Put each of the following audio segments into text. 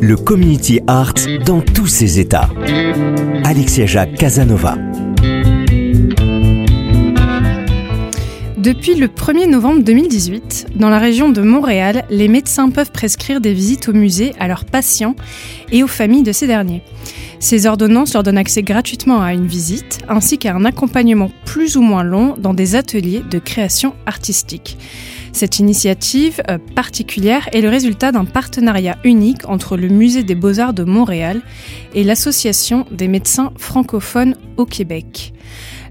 Le community art dans tous ses états. Alexia Jacques Casanova. Depuis le 1er novembre 2018, dans la région de Montréal, les médecins peuvent prescrire des visites au musée à leurs patients et aux familles de ces derniers. Ces ordonnances leur donnent accès gratuitement à une visite ainsi qu'à un accompagnement plus ou moins long dans des ateliers de création artistique. Cette initiative euh, particulière est le résultat d'un partenariat unique entre le Musée des beaux-arts de Montréal et l'Association des médecins francophones au Québec.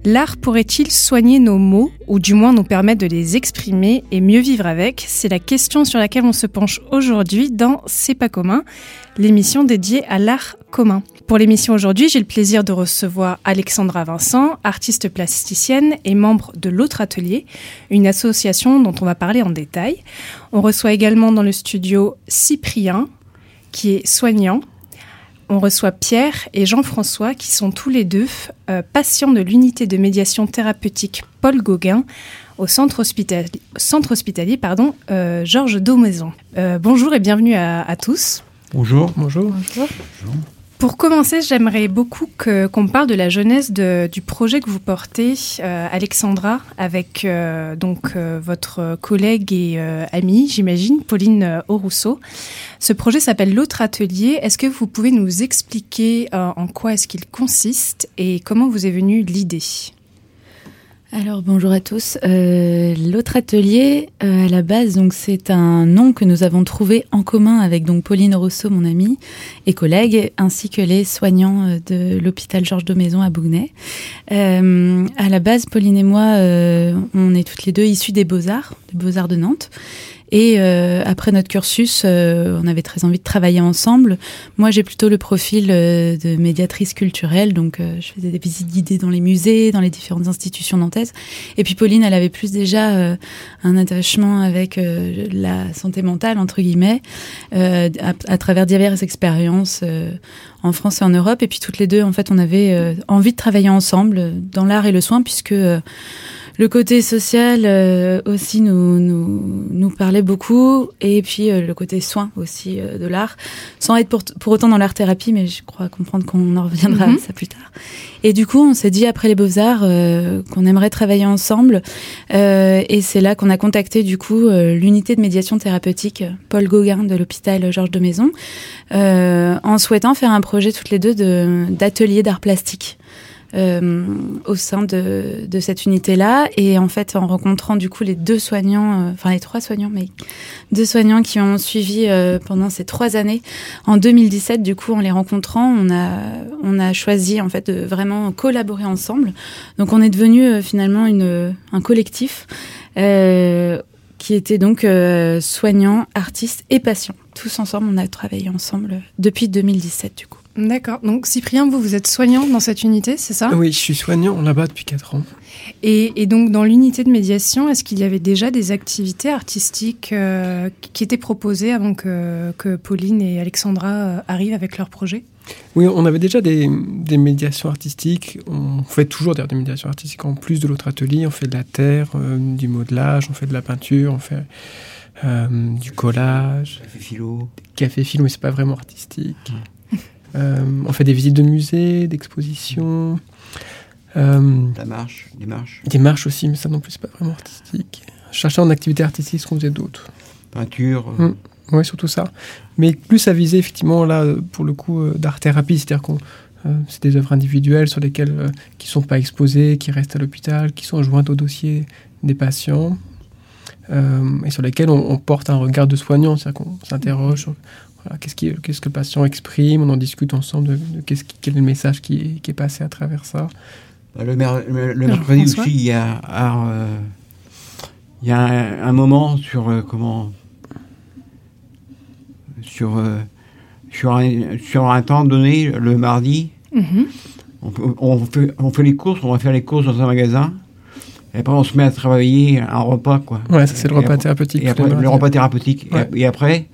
L'art pourrait-il soigner nos maux, ou du moins nous permettre de les exprimer et mieux vivre avec? C'est la question sur laquelle on se penche aujourd'hui dans C'est pas commun, l'émission dédiée à l'art commun. Pour l'émission aujourd'hui, j'ai le plaisir de recevoir Alexandra Vincent, artiste plasticienne et membre de l'autre atelier, une association dont on va parler en détail. On reçoit également dans le studio Cyprien, qui est soignant, on reçoit Pierre et Jean-François qui sont tous les deux euh, patients de l'unité de médiation thérapeutique Paul Gauguin au centre hospitalier, centre hospitalier pardon, euh, Georges Daumaison. Euh, bonjour et bienvenue à, à tous. Bonjour. Bonjour. Bonjour. Pour commencer, j'aimerais beaucoup qu'on parle de la jeunesse de, du projet que vous portez, euh, Alexandra, avec euh, donc euh, votre collègue et euh, amie, j'imagine, Pauline euh, Aurousseau. Ce projet s'appelle L'autre atelier. Est-ce que vous pouvez nous expliquer euh, en quoi est-ce qu'il consiste et comment vous est venue l'idée? Alors bonjour à tous. Euh, L'autre atelier, euh, à la base, donc c'est un nom que nous avons trouvé en commun avec donc Pauline Rousseau, mon amie et collègue, ainsi que les soignants euh, de l'hôpital Georges de Maison à Bougnay. À la base, Pauline et moi, on est toutes les deux issues des beaux arts, des beaux arts de Nantes. Et euh, après notre cursus, euh, on avait très envie de travailler ensemble. Moi, j'ai plutôt le profil euh, de médiatrice culturelle, donc euh, je faisais des visites guidées dans les musées, dans les différentes institutions nantaises. Et puis Pauline, elle avait plus déjà euh, un attachement avec euh, la santé mentale, entre guillemets, à, à travers diverses expériences en France et en Europe. Et puis toutes les deux, en fait, on avait envie de travailler ensemble dans l'art et le soin, puisque le côté social euh, aussi nous, nous, nous parlait beaucoup, et puis euh, le côté soin aussi euh, de l'art, sans être pour, pour autant dans l'art-thérapie, mais je crois comprendre qu'on en reviendra Mhm. à ça plus tard. Et du coup, on s'est dit après les Beaux-Arts euh, qu'on aimerait travailler ensemble, euh, et c'est là qu'on a contacté du coup euh, l'unité de médiation thérapeutique Paul Gauguin de l'hôpital Georges de Maison, euh, en souhaitant faire un projet toutes les deux de- d'atelier d'art plastique au sein de, de cette unité-là. Et en fait, en rencontrant du coup les deux soignants, euh, enfin les trois soignants, mais deux soignants qui ont suivi euh, pendant ces trois années, en 2017, du coup, en les rencontrant, on a, on a choisi en fait de vraiment collaborer ensemble. Donc, on est devenu euh, finalement une, un collectif. Euh, qui était donc euh, soignants, artistes et patients. Tous ensemble, on a travaillé ensemble depuis 2017 du coup. D'accord. Donc Cyprien, vous, vous êtes soignant dans cette unité, c'est ça? Oui, je suis soignant là-bas depuis 4 ans. et, et donc dans l'unité de médiation, est-ce qu'il y avait déjà des activités artistiques euh, qui étaient proposées avant que, que Pauline et Alexandra euh, arrivent avec leur projet? Oui, on avait déjà des, des médiations artistiques. On fait toujours des médiations artistiques en plus de l'autre atelier. On fait de la terre, euh, du modelage, on fait de la peinture, on fait euh, du collage, Café philo. café film, mais c'est pas vraiment artistique. Euh, on fait des visites de musées, d'expositions. Euh, La marche, les marches, des marches aussi, mais ça non plus, c'est pas vraiment artistique. Chercher en activité artistique ce qu'on faisait d'autre. peinture. euh, Mm. Oui, surtout ça. Mais plus à viser, effectivement, là, euh, pour le coup, euh, d'art-thérapie, c'est-à-dire qu'on. euh, c'est des œuvres individuelles sur lesquelles euh, qui sont pas exposées, qui restent à l'hôpital, qui sont jointes au dossier des patients euh, et sur lesquelles on, on porte un regard de soignant, c'est-à-dire qu'on s'interroge sur voilà, qu'est-ce, qui, qu'est-ce que le patient exprime, on en discute ensemble de, de qu'est-ce qui- quel est le message qui est, qui est passé à travers ça. Bah, Le, mer- le- le Alors, mercredi François? aussi, il y a, euh, il y a un, un moment sur euh, comment sur euh, sur un, sur un temps donné le mardi, Mhm. on, fait on fait les courses, on va faire les courses dans un magasin. Et après, on se met à travailler un repas, quoi. Ouais, ça c'est le repas après- thérapeutique. Et après, le repas thérapeutique. Et, après,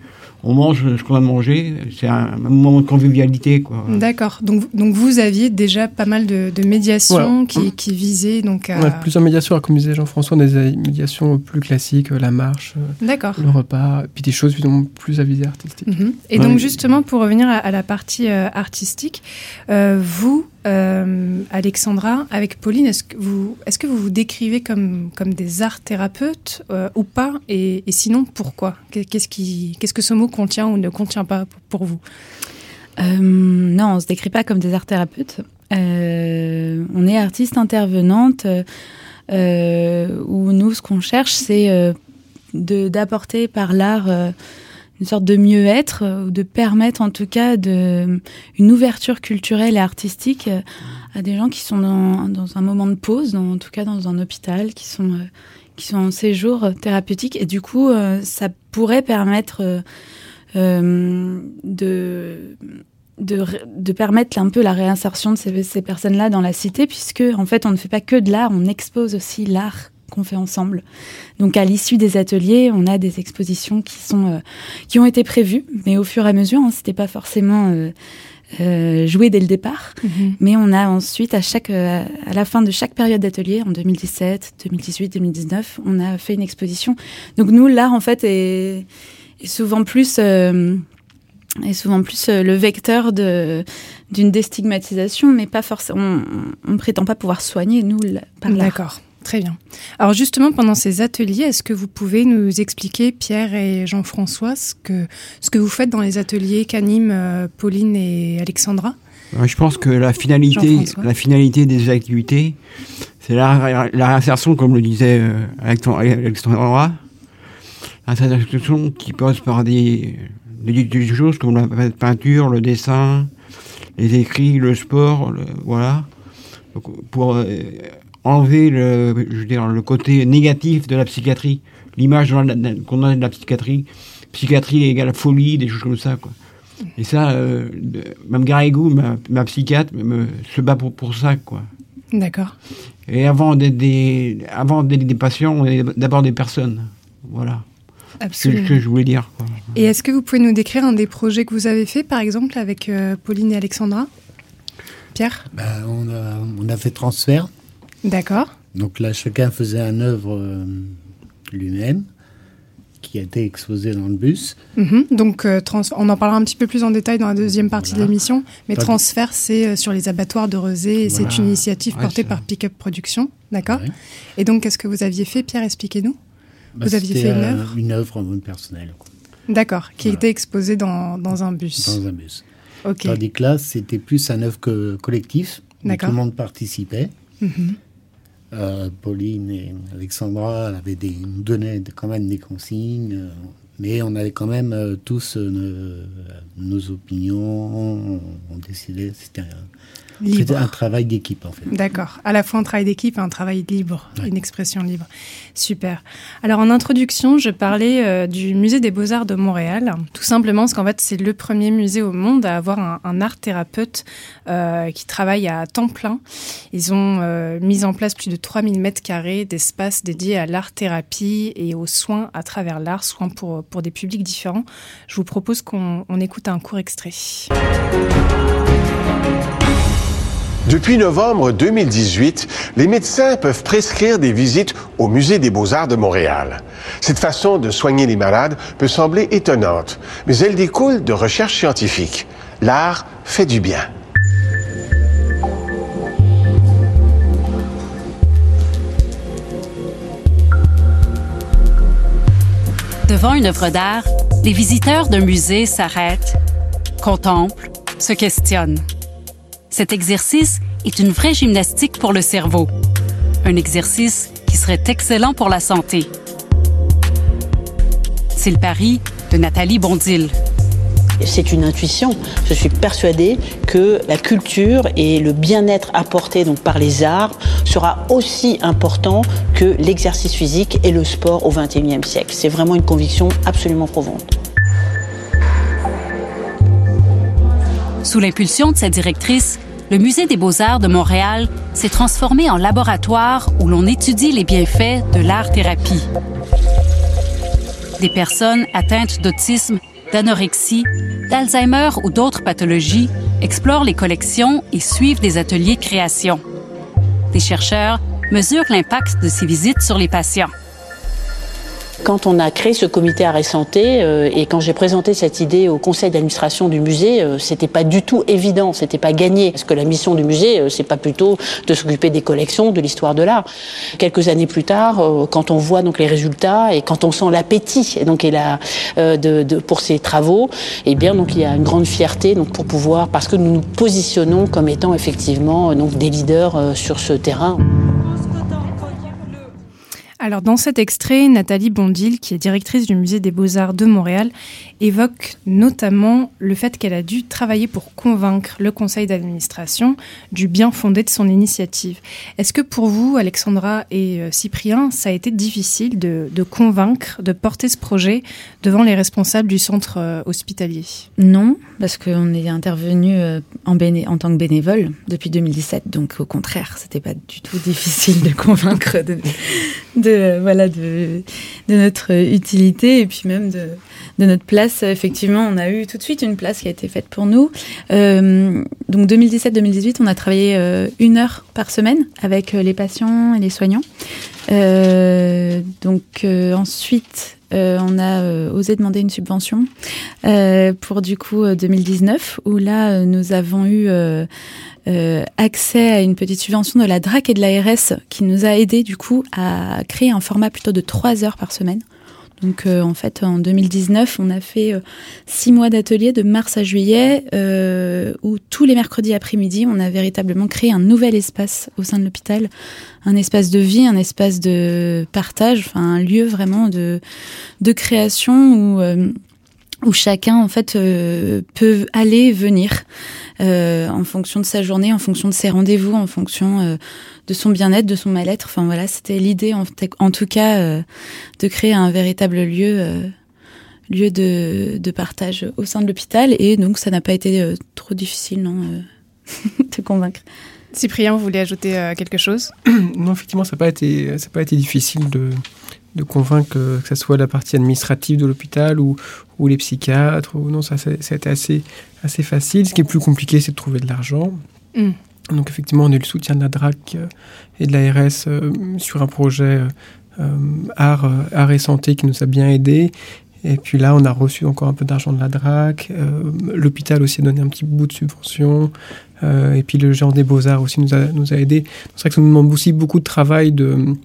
on mange ce qu'on a mangé. C'est un, un moment de convivialité, quoi. D'accord. Donc, donc vous aviez déjà pas mal de, de médiations qui, qui visaient donc à... On a plusieurs médiations, comme disait Jean-François, on a des médiations plus classiques, euh, la marche, euh, D'accord. le repas, puis des choses évidemment plus à visée artistique. Mhm. Et Ouais. donc justement, pour revenir à, à la partie euh, artistique, euh, vous, euh, Alexandra, avec Pauline, est-ce que vous, est-ce que vous vous décrivez comme, comme des art thérapeutes euh, ou pas? Et, et sinon, pourquoi? Qu'est- qu'est-ce, qui, qu'est-ce que ce mot contient ou ne contient pas pour, vous Euh, non, on se décrit pas comme des art thérapeutes. Euh, on est artiste intervenante euh, où nous, ce qu'on cherche, c'est euh, d'apporter par l'art euh, une sorte de mieux-être euh, ou de permettre en tout cas de, une ouverture culturelle et artistique euh, à des gens qui sont dans, un moment de pause, en tout cas dans un hôpital, qui sont, euh, qui sont en séjour thérapeutique. Et du coup, euh, ça pourrait permettre euh, euh, de de, permettre un peu la réinsertion de ces, personnes-là dans la cité, puisque en fait, on ne fait pas que de l'art, on expose aussi l'art qu'on fait ensemble. Donc, à l'issue des ateliers, on a des expositions qui sont euh, qui ont été prévues, mais au fur et à mesure, hein, c'était pas forcément euh, joué dès le départ. Mais on a ensuite, à, chaque, euh, à la fin de chaque période d'atelier, en 2017, 2018, 2019, on a fait une exposition. Donc nous, l'art, en fait, est, est souvent plus, euh, est souvent plus euh, le vecteur de, d'une déstigmatisation, mais pas forcément. On ne prétend pas pouvoir soigner, nous, par l'art. D'accord. Très bien. Alors justement, pendant ces ateliers, est-ce que vous pouvez nous expliquer, Pierre et Jean-François, ce que, ce que vous faites dans les ateliers qu'animent euh, Pauline et Alexandra? Euh, Je pense que la finalité, la finalité des activités, c'est la, la réinsertion, comme le disait euh, Alexandra- Alexandra, l'insertion qui passe par des, des, des choses comme la peinture, le dessin, les écrits, le sport, le- voilà, Donc, pour euh, enlever le, je veux dire, le côté négatif de la psychiatrie, l'image qu'on a de la psychiatrie, psychiatrie égale folie, des choses comme ça, quoi. Et ça, euh, de- même Garrigou, ma, ma psychiatre, me, se bat pour, pour ça, quoi. D'accord. Et avant d'être des, avant d'être des patients, on est d'abord des personnes. Voilà. C'est ce que je voulais dire, quoi. Et est-ce que vous pouvez nous décrire un des projets que vous avez fait, par exemple, avec euh, Pauline et Alexandra? Pierre? Ben, on, a, on a fait transfert. D'accord. Donc là, chacun faisait un œuvre euh, lui-même qui a été exposé dans le bus. Mhm. Donc, euh, trans- on en parlera un petit peu plus en détail dans la deuxième partie Voilà. de l'émission. Mais Pas Transfert, c'est euh, sur les abattoirs de Rezé et c'est une initiative Ouais, portée par Pickup Production. D'accord Ouais. Et donc, qu'est-ce que vous aviez fait, Pierre Expliquez-nous. Bah, Vous aviez fait une œuvre Une œuvre euh, personnelle, quoi, D'accord. Qui Voilà. était exposée dans, dans un bus. dans un bus. Ok. Tandis que là, c'était plus un œuvre collectif. où Tout D'accord. le monde participait. Mhm. Euh, Pauline et Alexandra avaient des, nous donnaient quand même des consignes, euh, mais on avait quand même euh, tous nos, opinions, on, on décidait, c'était. C'était un travail d'équipe en fait. D'accord. À la fois un travail d'équipe et un travail libre, Ouais. une expression libre. Super. Alors en introduction, je parlais euh, du musée des beaux-arts de Montréal, tout simplement parce qu'en fait c'est le premier musée au monde à avoir un, un art thérapeute euh, qui travaille à temps plein. Ils ont euh, mis en place plus de 3000 mètres carrés d'espace dédiés à l'art-thérapie et aux soins à travers l'art, soins pour, pour des publics différents. Je vous propose qu'on on écoute un court extrait. Depuis novembre 2018, les médecins peuvent prescrire des visites au Musée des beaux-arts de Montréal. Cette façon de soigner les malades peut sembler étonnante, mais elle découle de recherches scientifiques. L'art fait du bien. Devant une œuvre d'art, les visiteurs d'un musée s'arrêtent, contemplent, se questionnent. Cet exercice est une vraie gymnastique pour le cerveau. Un exercice qui serait excellent pour la santé. C'est le pari de Nathalie Bondil. C'est une intuition. Je suis persuadée que la culture et le bien-être apporté donc par les arts sera aussi important que l'exercice physique et le sport au XXIe siècle. C'est vraiment une conviction absolument profonde. Sous l'impulsion de sa directrice, le Musée des beaux-arts de Montréal s'est transformé en laboratoire où l'on étudie les bienfaits de l'art-thérapie. Des personnes atteintes d'autisme, d'anorexie, d'Alzheimer ou d'autres pathologies explorent les collections et suivent des ateliers création. Des chercheurs mesurent l'impact de ces visites sur les patients. Quand on a créé ce comité arrêt santé euh, et quand j'ai présenté cette idée au conseil d'administration du musée, euh, c'était pas du tout évident, c'était pas gagné parce que la mission du musée euh, c'est pas plutôt de s'occuper des collections, de l'histoire de l'art. Quelques années plus tard, euh, quand on voit donc les résultats et quand on sent l'appétit donc euh, de, pour ces travaux, eh bien donc il y a une grande fierté donc pour pouvoir parce que nous nous positionnons comme étant effectivement donc des leaders sur ce terrain. Alors dans cet extrait, Nathalie Bondil, qui est directrice du musée des beaux-arts de Montréal, évoque notamment le fait qu'elle a dû travailler pour convaincre le conseil d'administration du bien fondé de son initiative. Est-ce que pour vous, Alexandra et euh, Cyprien, ça a été difficile de, convaincre, de porter ce projet devant les responsables du centre euh, hospitalier? Non, parce qu'on est intervenu euh, en, en tant que bénévole depuis 2017, donc au contraire, c'était pas du tout difficile de convaincre de voilà de, de notre utilité et puis même de, de notre place. Effectivement, on a eu tout de suite une place qui a été faite pour nous. Euh, donc 2017-2018, on a travaillé euh, une heure par semaine avec euh, les patients et les soignants. Donc ensuite, on a euh, osé demander une subvention euh, pour du coup 2019, où là, euh, nous avons eu euh, euh, accès à une petite subvention de la DRAC et de l'ARS qui nous a aidé du coup à créer un format plutôt de trois heures par semaine. Donc euh, en fait, en 2019, on a fait euh, six mois d'atelier de mars à juillet, euh, où tous les mercredis après-midi, on a véritablement créé un nouvel espace au sein de l'hôpital, un espace de vie, un espace de partage, enfin un lieu vraiment de, de création où où chacun en fait euh, peut aller et venir euh, en fonction de sa journée, en fonction de ses rendez-vous, en fonction euh, de son bien-être, de son mal-être. Enfin voilà, c'était l'idée en, en, tout cas euh, de créer un véritable lieu euh, lieu de, de partage au sein de l'hôpital et donc ça n'a pas été euh, trop difficile non euh, de convaincre. Cyprien, vous voulez ajouter euh, quelque chose? Non, effectivement, ça n'a pas été ça n'a pas été difficile de de convaincre que, que ce soit la partie administrative de l'hôpital ou, ou les psychiatres. Ou, non, ça, ça a été assez, assez facile. Ce qui est plus compliqué, c'est de trouver de l'argent. Mm. Donc, effectivement, on a eu le soutien de la DRAC euh, et de l'ARS euh, sur un projet euh, art, art et santé qui nous a bien aidés. Et puis là, on a reçu encore un peu d'argent de la DRAC. Euh, L'hôpital aussi a donné un petit bout de subvention. Euh, et puis le genre des beaux-arts aussi nous a, nous a aidés. C'est vrai que ça nous demande aussi beaucoup de travail de,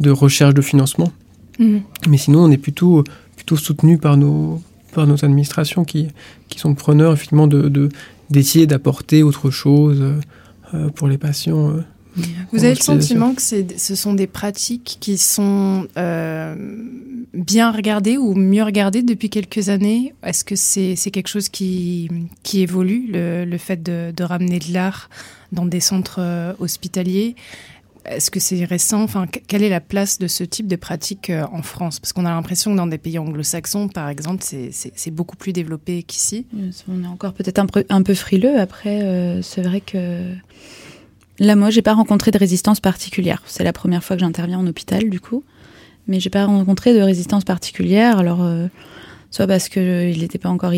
de recherche de financement. Mm. Mais sinon, on est plutôt, plutôt soutenu par nos, par nos administrations qui, qui sont preneurs effectivement de, de, d'essayer d'apporter autre chose euh, pour les patients. Euh, Vous avez le sentiment que ce sont des pratiques qui sont euh, bien regardées ou mieux regardées depuis quelques années? Est-ce que c'est c'est quelque chose qui, qui évolue, le, le fait de, de ramener de l'art dans des centres hospitaliers? Est-ce que c'est récent? Enfin, quelle est la place de ce type de pratique euh, en France? Parce qu'on a l'impression que dans des pays anglo-saxons, par exemple, c'est beaucoup plus développé qu'ici. On est encore peut-être un, peu, frileux. Après, euh, c'est vrai que là, moi, j'ai pas rencontré de résistance particulière. C'est la première fois que j'interviens en hôpital, du coup, mais j'ai pas rencontré de résistance particulière. Alors. Euh, soit parce que il n'était pas encore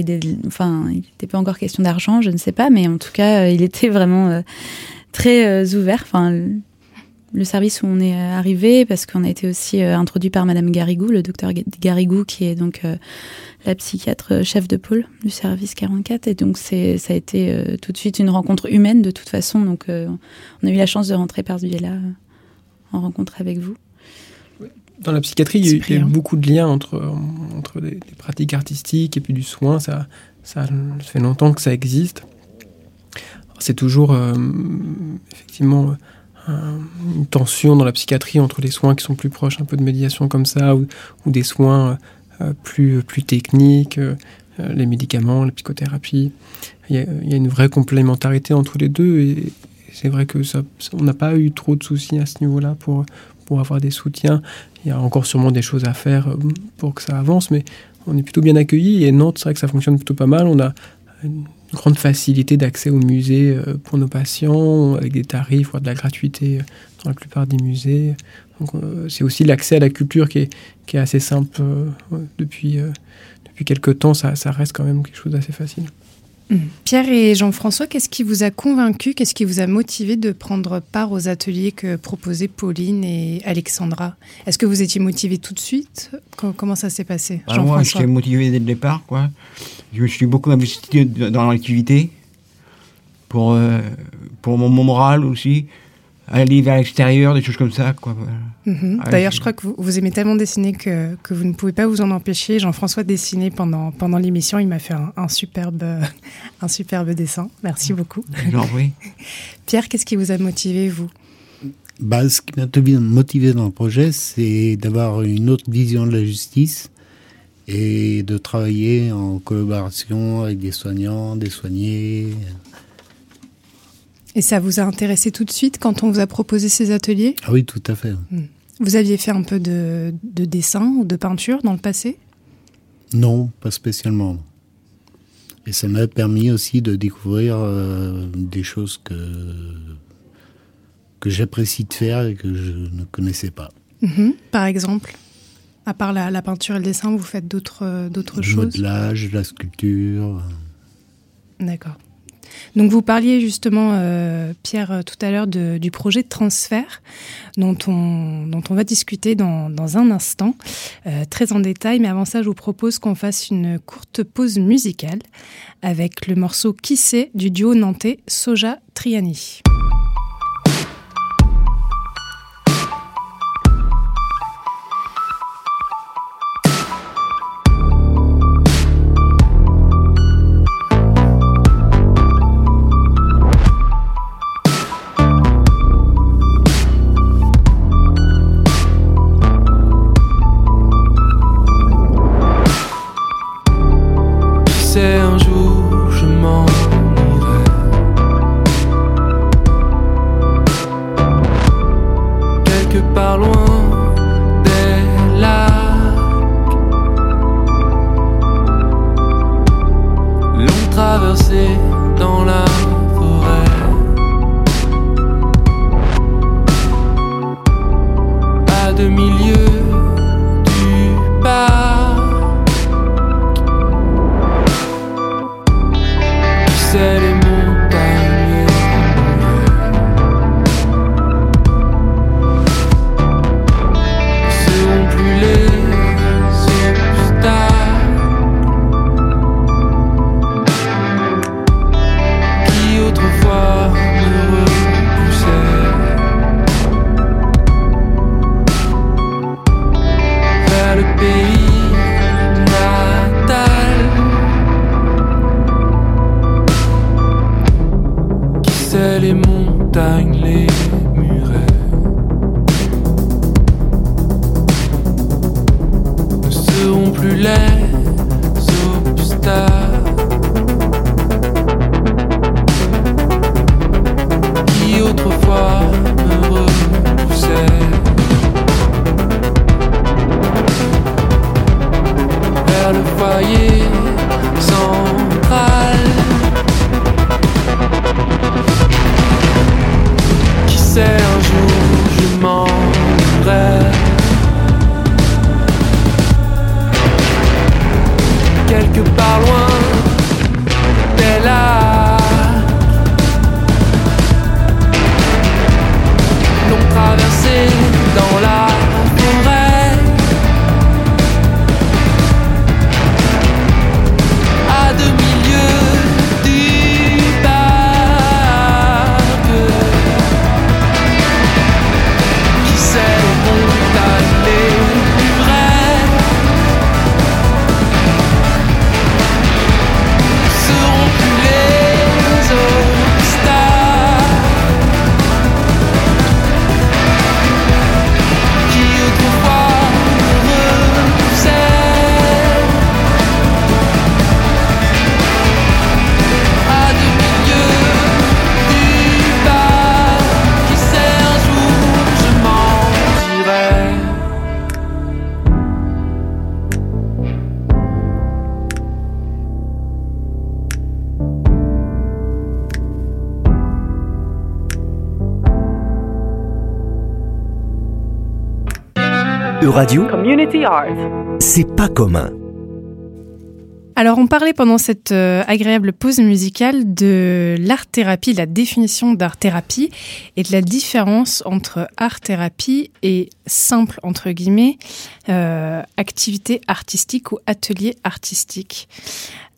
enfin, pas encore question d'argent, je ne sais pas, mais en tout cas, il était vraiment très ouvert. Enfin, le service où on est arrivé, parce qu'on a été aussi euh, introduit par Madame Garrigou, le docteur Garrigou, qui est donc euh, la psychiatre chef de pôle du service 44. Et donc, c'est, ça a été euh, tout de suite une rencontre humaine de toute façon. Donc, euh, on a eu la chance de rentrer par ce biais-là en rencontre avec vous. dans la psychiatrie, il y a eu- beaucoup de liens entre, entre des, des pratiques artistiques et puis du soin. Ça, ça fait longtemps que ça existe. C'est toujours euh, effectivement une tension dans la psychiatrie entre les soins qui sont plus proches un peu de médiation comme ça ou, des soins euh, plus, techniques, euh, euh, les médicaments, la psychothérapie. Il y, a, une vraie complémentarité entre les deux et c'est vrai que ça, on n'a pas eu trop de soucis à ce niveau-là pour, avoir des soutiens. Il y a encore sûrement des choses à faire pour que ça avance, mais on est plutôt bien accueillis. Et Nantes, c'est vrai que ça fonctionne plutôt pas mal. On a une grande facilité d'accès au musée euh, pour nos patients, avec des tarifs, voire de la gratuité euh, dans la plupart des musées. Donc, euh, c'est aussi l'accès à la culture qui est, qui est assez simple ouais, depuis, depuis quelques temps. Ça, ça reste quand même quelque chose d'assez facile. Mm. Pierre et Jean-François, qu'est-ce qui vous a convaincu, qu'est-ce qui vous a motivé de prendre part aux ateliers que proposaient Pauline et Alexandra? Est-ce que vous étiez motivé tout de suite? Co- Comment ça s'est passé? Ah, moi, j'étais motivé dès le départ, quoi. Je me suis beaucoup investi dans l'activité pour, euh, pour mon, mon moral aussi, aller vers l'extérieur, des choses comme ça, quoi. Mhm. D'ailleurs, je crois que vous, vous aimez tellement dessiner que, que vous ne pouvez pas vous en empêcher. Jean-François dessinait pendant, pendant l'émission. Il m'a fait un, un superbe, un superbe dessin. Merci beaucoup. L'en prie. Pierre, qu'est-ce qui vous a motivé, vous? Bah, ce qui m'a motivé dans le projet, c'est d'avoir une autre vision de la justice et de travailler en collaboration avec des soignants, des soignés. Et ça vous a intéressé tout de suite quand on vous a proposé ces ateliers? Ah oui, tout à fait. Vous aviez fait un peu de, de dessin ou de peinture dans le passé? Non, pas spécialement. Et ça m'a permis aussi de découvrir euh, des choses que, que j'apprécie de faire et que je ne connaissais pas. Mhm. Par exemple? À part la, la peinture et le dessin, vous faites d'autres euh, d'autres choses modelage, de la sculpture. D'accord. Donc vous parliez justement, euh, Pierre, euh, tout à l'heure du projet de transfert dont on, dont on va discuter dans, dans un instant, euh, très en détail. Mais avant ça, je vous propose qu'on fasse une courte pause musicale avec le morceau Qui sait du duo nantais Soja Triani. Euradio, Community Art. c'est pas commun. Parlait pendant cette euh, agréable pause musicale de l'art-thérapie, la définition d'art-thérapie et de la différence entre art-thérapie et simple, entre guillemets, euh, activité artistique ou atelier artistique.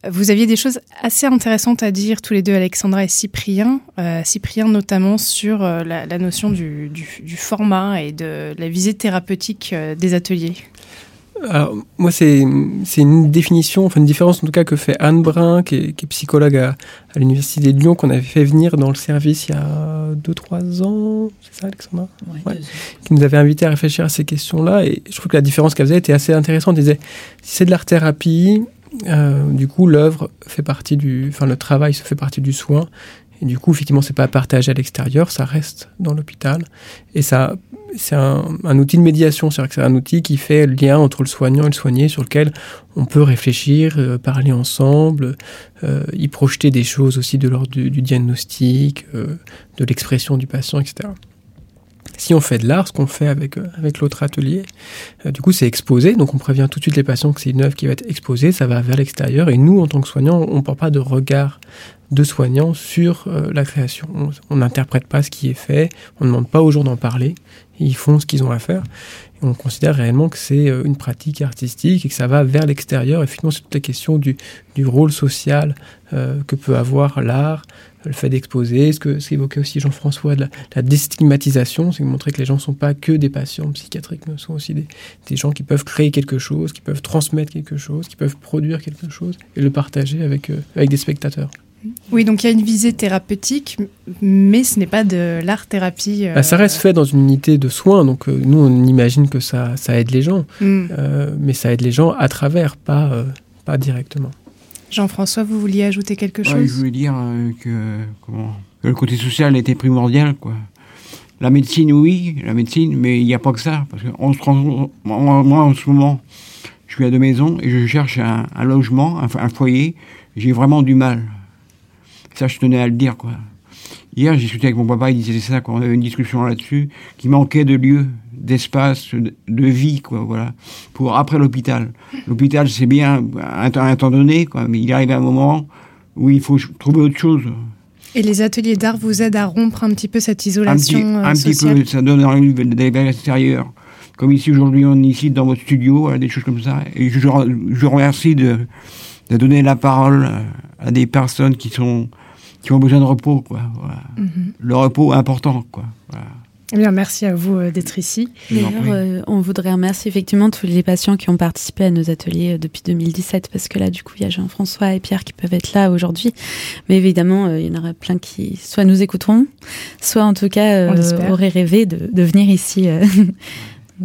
Vous aviez des choses assez intéressantes à dire tous les deux, Alexandra et Cyprien. Euh, Cyprien notamment sur la, notion du, format et de la visée thérapeutique des ateliers. Alors, moi, c'est c'est une définition, enfin une différence en tout cas que fait Anne Brun, qui est, qui est psychologue à, à l'Université de Lyon, qu'on avait fait venir dans le service il y a 2-3 ans, c'est ça Alexandra? Ouais. Qui nous avait invité à réfléchir à ces questions-là. Et je trouve que la différence qu'elle faisait était assez intéressante. Elle disait, si c'est de l'art-thérapie, euh, du coup, l'œuvre fait partie du... Enfin, le travail se fait partie du soin. Et du coup, effectivement, c'est pas partagé à l'extérieur, ça reste dans l'hôpital. Et ça, c'est un, outil de médiation, c'est-à-dire que c'est un outil qui fait le lien entre le soignant et le soigné, sur lequel on peut réfléchir, euh, parler ensemble, euh, y projeter des choses aussi de l'ordre du, diagnostic, euh, de l'expression du patient, etc. Si on fait de l'art, ce qu'on fait avec, avec l'autre atelier, du coup, c'est exposé. Donc, on prévient tout de suite les patients que c'est une œuvre qui va être exposée, ça va vers l'extérieur. Et nous, en tant que soignants, on ne porte pas de regard de soignants sur euh, la création. On n'interprète pas ce qui est fait, on ne demande pas aux gens d'en parler, ils font ce qu'ils ont à faire. On considère réellement que c'est euh, une pratique artistique et que ça va vers l'extérieur. Et finalement, c'est toute la question du, rôle social euh, que peut avoir l'art, le fait d'exposer, ce que évoqué aussi Jean-François, de la, la déstigmatisation, c'est montrer que les gens ne sont pas que des patients psychiatriques, mais sont aussi des, gens qui peuvent créer quelque chose, qui peuvent transmettre quelque chose, qui peuvent produire quelque chose et le partager avec des spectateurs. Oui, donc il y a une visée thérapeutique, mais ce n'est pas de l'art-thérapie. euh, Bah, ça reste fait dans une unité de soins, donc euh, nous on imagine que ça, ça aide les gens, hmm. euh, mais ça aide les gens à travers, pas, euh, pas directement. Jean-François, vous vouliez ajouter quelque Ouais, chose? je voulais dire euh, que, comment, que le côté social était primordial, quoi. La médecine, oui, la médecine, mais il n'y a pas que ça. Parce que on se rend- moi, moi, en ce moment, je suis à deux maisons et je cherche un, un logement, un, un foyer. J'ai vraiment du mal. Ça, je tenais à le dire, quoi. Hier, j'ai discuté avec mon papa, il disait ça, quand on avait une discussion là-dessus, qu'il manquait de lieux, d'espace, de, vie, quoi, voilà, pour après l'hôpital. L'hôpital, c'est bien à un, temps- un donné, quoi, mais il arrive un moment où il faut trouver autre chose. Et les ateliers d'art vous aident à rompre un petit peu cette Un petit, isolation euh, un petit sociale peu, ça donne envie d'aller vers l'extérieur. Comme ici, aujourd'hui, on est ici dans votre studio, des choses comme ça. Et je, je remercie de, de donner la parole à des personnes qui sont qui ont besoin de repos, quoi. Voilà. Mhm. Le repos est important, quoi. Voilà. Eh bien, merci à vous euh, d'être ici. D'ailleurs, euh, on voudrait remercier effectivement tous les patients qui ont participé à nos ateliers euh, depuis 2017, parce que là, du coup, il y a Jean-François et Pierre qui peuvent être là aujourd'hui. Mais évidemment, euh, il y en aura plein qui soit nous écouteront, soit en tout cas euh, auraient rêvé de, de venir ici.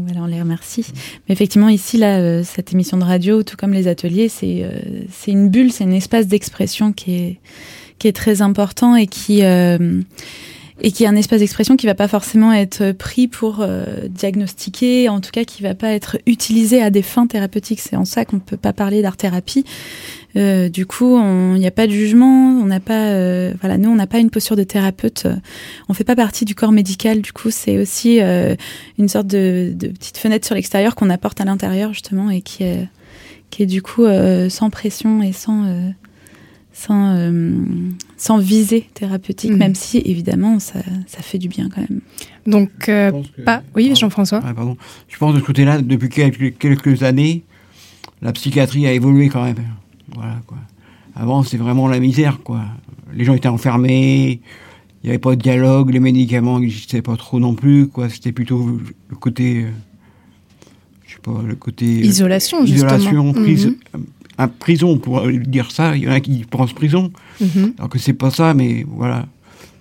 Voilà, on les remercie. Mais effectivement, ici, là, euh, cette émission de radio, tout comme les ateliers, c'est euh, c'est une bulle, c'est un espace d'expression qui est, qui est très important et qui, euh, et qui est un espace d'expression qui va pas forcément être pris pour euh, diagnostiquer, en tout cas qui va pas être utilisé à des fins thérapeutiques. C'est en ça qu'on peut pas parler d'art-thérapie. Euh, du coup, il n'y a pas de jugement, on n'a pas, voilà, nous on n'a pas une posture de thérapeute, on fait pas partie du corps médical. Du coup, c'est aussi une sorte de, de petite fenêtre sur l'extérieur qu'on apporte à l'intérieur justement et qui est, qui est du coup sans pression et sans sans, euh, sans visée thérapeutique, Mhm. même si évidemment ça, ça fait du bien quand même. Donc, euh, Je pense que- pas. Oui, Jean-François. Ah, pardon. Je pense de ce côté-là, depuis quelques, quelques années, la psychiatrie a évolué quand même. Voilà, quoi. Avant, c'était vraiment la misère, quoi. Les gens étaient enfermés, il n'y avait pas de dialogue, les médicaments n'existaient pas trop non plus, quoi. C'était plutôt le côté, euh, je sais pas, le côté euh, Isolation, isolation, justement. prise, Mhm. Un prison pour euh, dire ça. Il y en a qui pensent prison, Mhm. alors que c'est pas ça, mais voilà,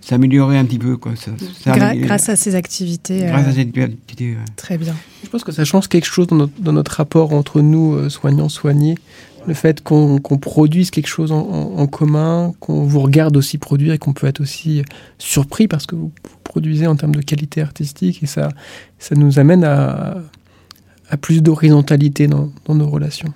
s'améliorer un petit peu, quoi. Ça, ça Gra- améliore- grâce à ces activités. euh, grâce à cette activité, ouais. Très bien. Je pense que ça change quelque chose dans notre, dans notre rapport entre nous, euh, soignants, soignés. Le fait qu'on produise quelque chose en, en- en commun, qu'on vous regarde aussi produire et qu'on peut être aussi surpris parce que vous produisez en termes de qualité artistique et ça, ça nous amène à, à plus d'horizontalité dans, dans nos relations.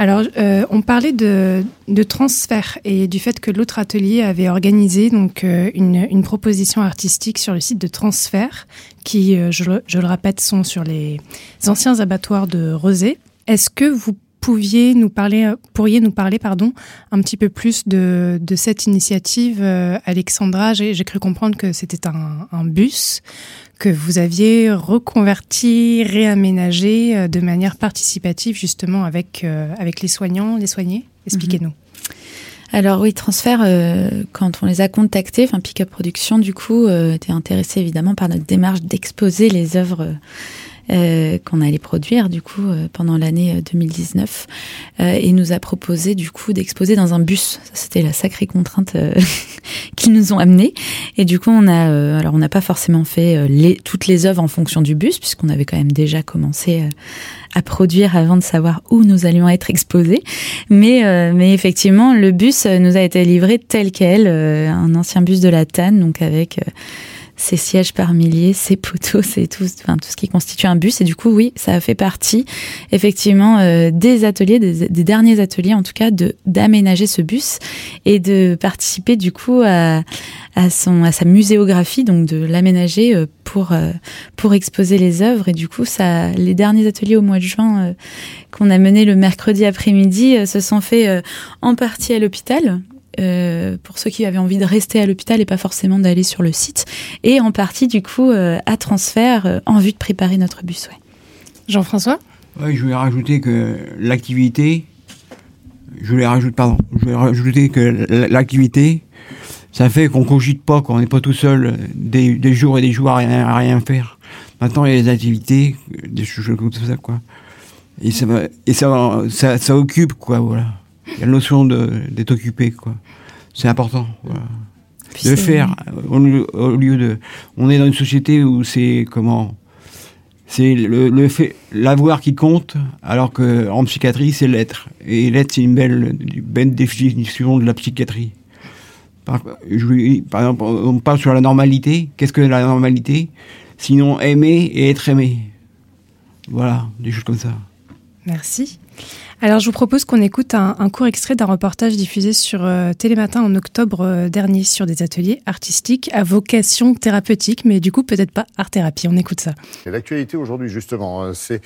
Alors, euh, on parlait de, de, transfert et du fait que l'autre atelier avait organisé donc euh, une, une, proposition artistique sur le site de transfert, qui, euh, je, le répète, sont sur les anciens abattoirs de Rosé. Est-ce que vous pouviez nous parler, pourriez nous parler, pardon, un petit peu plus de, de cette initiative, Alexandra? J'ai cru comprendre que c'était un bus que vous aviez reconverti, réaménagé euh, de manière participative justement avec, euh, avec les soignants, les soignés? Expliquez-nous. Mhm. Alors oui, Transfert, euh, quand on les a contactés, enfin Pickup Production du coup, était intéressé évidemment par notre démarche d'exposer les œuvres euh, qu'on allait produire du coup euh, pendant l'année 2019 euh, et nous a proposé du coup d'exposer dans un bus. C'était la sacrée contrainte qu'ils nous ont amené et du coup on a alors on n'a pas forcément fait les, toutes les œuvres en fonction du bus puisqu'on avait quand même déjà commencé à produire avant de savoir où nous allions être exposés. Mais, mais effectivement, le bus nous a été livré tel quel, un ancien bus de la TAN, donc avec ces sièges par milliers, ces poteaux, c'est tout, enfin, tout ce qui constitue un bus. Et du coup, oui, ça a fait partie effectivement euh, des ateliers, des, derniers ateliers en tout cas, de d'aménager ce bus et de participer du coup à, à son à sa muséographie, donc de l'aménager euh, pour euh, pour exposer les œuvres. Et du coup, ça, les derniers ateliers au mois de juin qu'on a menés le mercredi après-midi se sont faits en partie à l'hôpital euh, pour ceux qui avaient envie de rester à l'hôpital et pas forcément d'aller sur le site, et en partie du coup euh, à transfert euh, en vue de préparer notre bus. Jean-François? Oui, je voulais rajouter que l'activité, je voulais rajouter, pardon, je voulais rajouter que l'activité, ça fait qu'on cogite pas, qu'on n'est pas tout seul des, des, jours et des jours à rien, à rien faire. Maintenant, il y a des activités, des choses comme ça, quoi. Et ça, et ça, ça, ça occupe, quoi, voilà. Il y a la notion d'être occupé, quoi. C'est important. De faire, au, lieu de. On est dans une société où c'est comment c'est le, le, fait l'avoir qui compte alors que en psychiatrie c'est l'être et l'être c'est une belle, belle définition de la psychiatrie par, je, par, exemple on parle sur la normalité qu'est-ce que la normalité? Sinon aimer et être aimé voilà des choses comme ça merci alors, je vous propose qu'on écoute un, court extrait d'un reportage diffusé sur euh, Télématin en octobre euh, dernier sur des ateliers artistiques à vocation thérapeutique, mais du coup, peut-être pas art-thérapie. On écoute ça. L'actualité aujourd'hui, justement, euh, c'est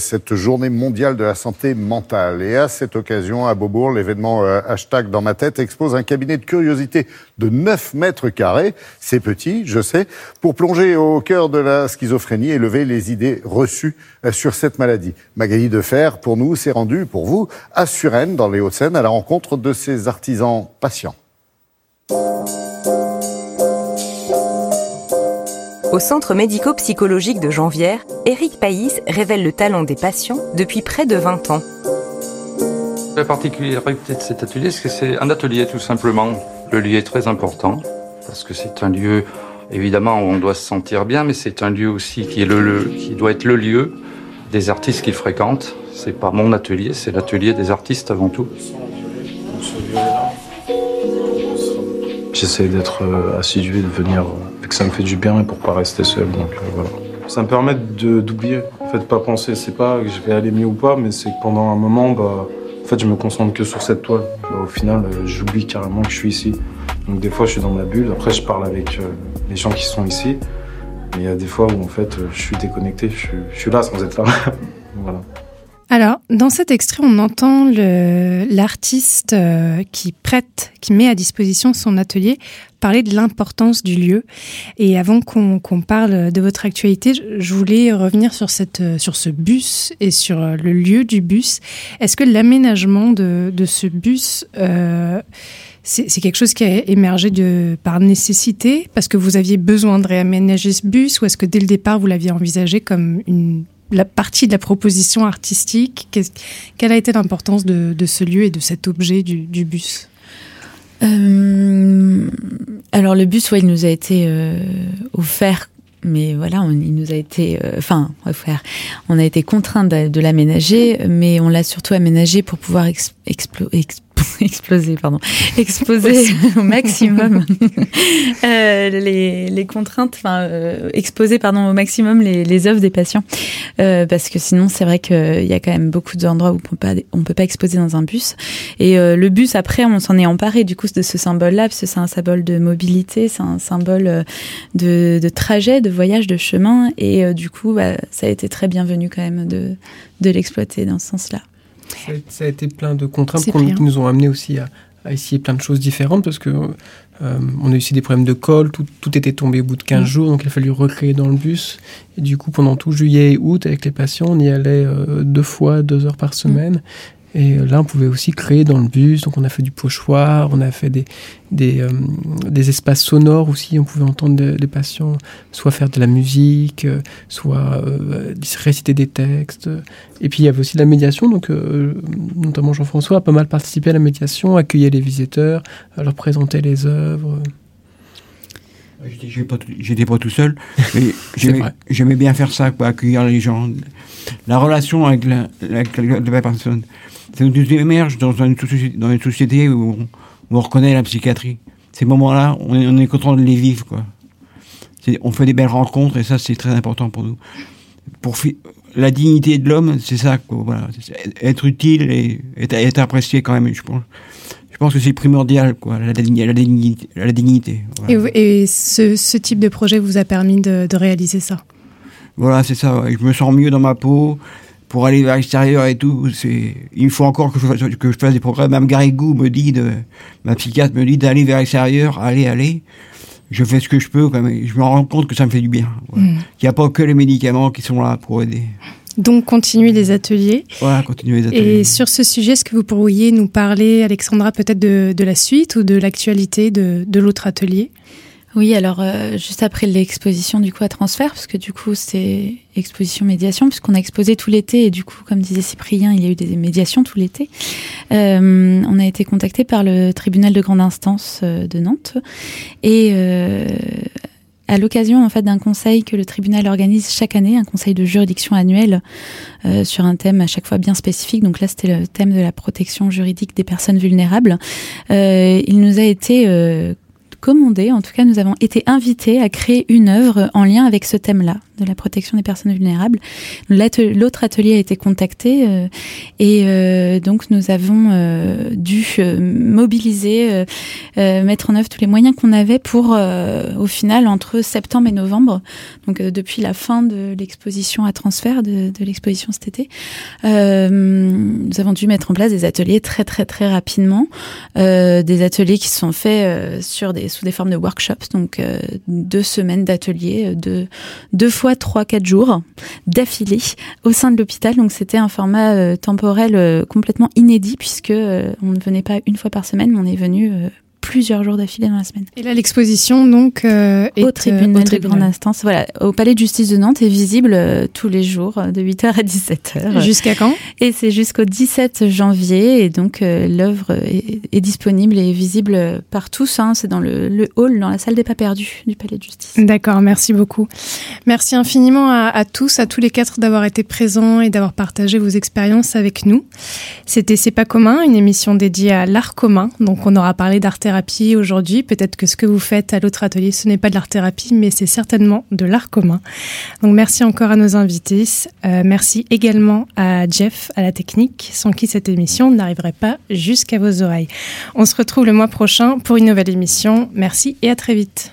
cette journée mondiale de la santé mentale. Et à cette occasion, à Beaubourg, l'événement hashtag dans ma tête expose un cabinet de curiosité de 9 mètres carrés. C'est petit, je sais, pour plonger au cœur de la schizophrénie et lever les idées reçues sur cette maladie. Magali Defer, pour nous, c'est rendu pour vous à Suresnes, dans les Hauts-de-Seine, à la rencontre de ces artisans patients. Au centre médico-psychologique de Janvière, Éric Païs révèle le talent des patients depuis près de 20 ans. La particularité de cet atelier, c'est que c'est un atelier tout simplement. Le lieu est très important parce que c'est un lieu, évidemment, où on doit se sentir bien, mais c'est un lieu aussi qui, est le, qui doit être le lieu des artistes qu'il fréquente. C'est pas mon atelier, c'est l'atelier des artistes avant tout. J'essaie d'être euh, assidu et de venir, euh, que ça me fait du bien et pour pas rester seul. Donc euh, voilà. Ça me permet d'oublier. En fait, pas penser, c'est pas que je vais aller mieux ou pas, mais c'est que pendant un moment, bah, en fait, je me concentre que sur cette toile. Bah, au final, j'oublie carrément que je suis ici. Donc des fois, je suis dans ma bulle. Après, je parle avec les gens qui sont ici. Mais il y a des fois où en fait, je suis déconnecté. Je, je suis là sans être là. voilà. Alors, dans cet extrait, on entend l'artiste euh, qui prête, qui met à disposition son atelier, parler de l'importance du lieu. Et avant qu'on parle de votre actualité, je voulais revenir sur, cette, sur ce bus et sur le lieu du bus. Est-ce que l'aménagement de, ce bus... Euh, c'est quelque chose qui a émergé par nécessité, parce que vous aviez besoin de réaménager ce bus, ou est-ce que dès le départ, vous l'aviez envisagé comme une la partie de la proposition artistique Quelle a été l'importance de, ce lieu et de cet objet du, bus? Euh, Alors le bus, ouais, il nous a été euh, offert mais voilà, il nous a été, euh, enfin, offert. On a été contraint de, l'aménager, mais on l'a surtout aménagé pour pouvoir exploser, pardon, exposer au maximum. Euh, les, les, contraintes, enfin euh, exposer pardon au maximum les, les œuvres des patients, euh, parce que sinon c'est vrai qu'il y a quand même beaucoup d'endroits où on peut pas on peut pas exposer dans un bus. Et euh, le bus après on s'en est emparé du coup de ce symbole-là, parce que c'est un symbole de mobilité, c'est un symbole euh, de, de, trajet, de voyage, de chemin, et euh, du coup bah, ça a été très bienvenu quand même de de l'exploiter dans ce sens-là. Ça, a été plein de contraintes qui nous ont amené aussi à, essayer plein de choses différentes parce que euh, on a eu aussi des problèmes de colle, tout, tout, était tombé au bout de 15 mm. jours, donc il a fallu recréer dans le bus. Et du coup, pendant tout juillet et août, avec les patients, on y allait euh, deux fois, deux heures par semaine. Et euh, là, on pouvait aussi créer dans le bus. Donc, on a fait du pochoir, on a fait des, des, euh, des espaces sonores aussi. On pouvait entendre les patients soit faire de la musique, euh, soit réciter des textes. Et puis, il y avait aussi de la médiation. Donc, notamment Jean-François a pas mal participé à la médiation, accueillait les visiteurs, leur présenter les œuvres. J'étais pas, tout seul, mais j'aimais bien faire ça, quoi, accueillir les gens. La relation avec la, la personne ça nous émerge dans une, dans une société où on, reconnaît la psychiatrie. Ces moments-là, on, est content de les vivre, quoi. On fait des belles rencontres et ça, c'est très important pour nous. Pour la dignité de l'homme, c'est ça, quoi. Voilà. Être utile et être, apprécié quand même, je pense. Je pense que c'est primordial, quoi, la, dignité. La dignité Et, ce, type de projet vous a permis de, réaliser ça? Voilà, c'est ça. Je me sens mieux dans ma peau pour aller vers l'extérieur et tout, c'est, il faut encore que je, fasse, que je fasse des progrès. Même Garigou me dit, de, ma psychiatre me dit d'aller vers l'extérieur, allez, allez. Je fais ce que je peux, quand même. je me rends compte que ça me fait du bien. Mm. Il n'y a pas que les médicaments qui sont là pour aider. Donc, continuer les ateliers. Voilà, continuer les ateliers. Et sur ce sujet, est-ce que vous pourriez nous parler, Alexandra, peut-être de, de la suite ou de l'actualité de, de l'autre atelier? Oui, alors euh, juste après l'exposition du coup à transfert, parce que du coup c'est exposition médiation, puisqu'on a exposé tout l'été et du coup, comme disait Cyprien, il y a eu des médiations tout l'été. Euh, on a été contacté par le tribunal de grande instance euh, de Nantes et à l'occasion en fait d'un conseil que le tribunal organise chaque année, un conseil de juridiction annuel sur un thème à chaque fois bien spécifique. Donc là, c'était le thème de la protection juridique des personnes vulnérables. il nous a été commandé, en tout cas nous avons été invités à créer une œuvre en lien avec ce thème-là de la protection des personnes vulnérables. L'autre atelier a été contacté euh, et euh, donc nous avons euh, dû mobiliser, mettre en œuvre tous les moyens qu'on avait pour, au final, entre septembre et novembre, donc depuis la fin de l'exposition à transfert de, de l'exposition cet été, nous avons dû mettre en place des ateliers très très très rapidement, des ateliers qui sont faits sur des sous des formes de workshops, donc deux semaines d'ateliers, deux, deux fois trois, 3-4 jours d'affilée au sein de l'hôpital. Donc c'était un format euh, temporel euh, complètement inédit puisque euh, on ne venait pas une fois par semaine, mais on est venu plusieurs jours d'affilée dans la semaine. Et là, l'exposition, donc, euh, est au tribunal, de grande instance, voilà, au palais de justice de Nantes, est visible euh, tous les jours euh, de 8h à 17h. Jusqu'à quand? Et c'est jusqu'au 17 janvier, et donc l'œuvre est, disponible et visible par tous. Hein, c'est dans le, hall, dans la salle des pas perdus du palais de justice. D'accord, merci beaucoup. Merci infiniment à, à tous, à tous les quatre d'avoir été présents et d'avoir partagé vos expériences avec nous. C'était C'est pas commun, une émission dédiée à l'art commun. Donc on aura parlé d'art thérapie aujourd'hui. Peut-être que ce que vous faites à l'autre atelier, ce n'est pas de l'art thérapie, mais c'est certainement de l'art commun. Donc merci encore à nos invités. Euh, merci également à Jeff, à la technique, sans qui cette émission n'arriverait pas jusqu'à vos oreilles. On se retrouve le mois prochain pour une nouvelle émission. Merci et à très vite.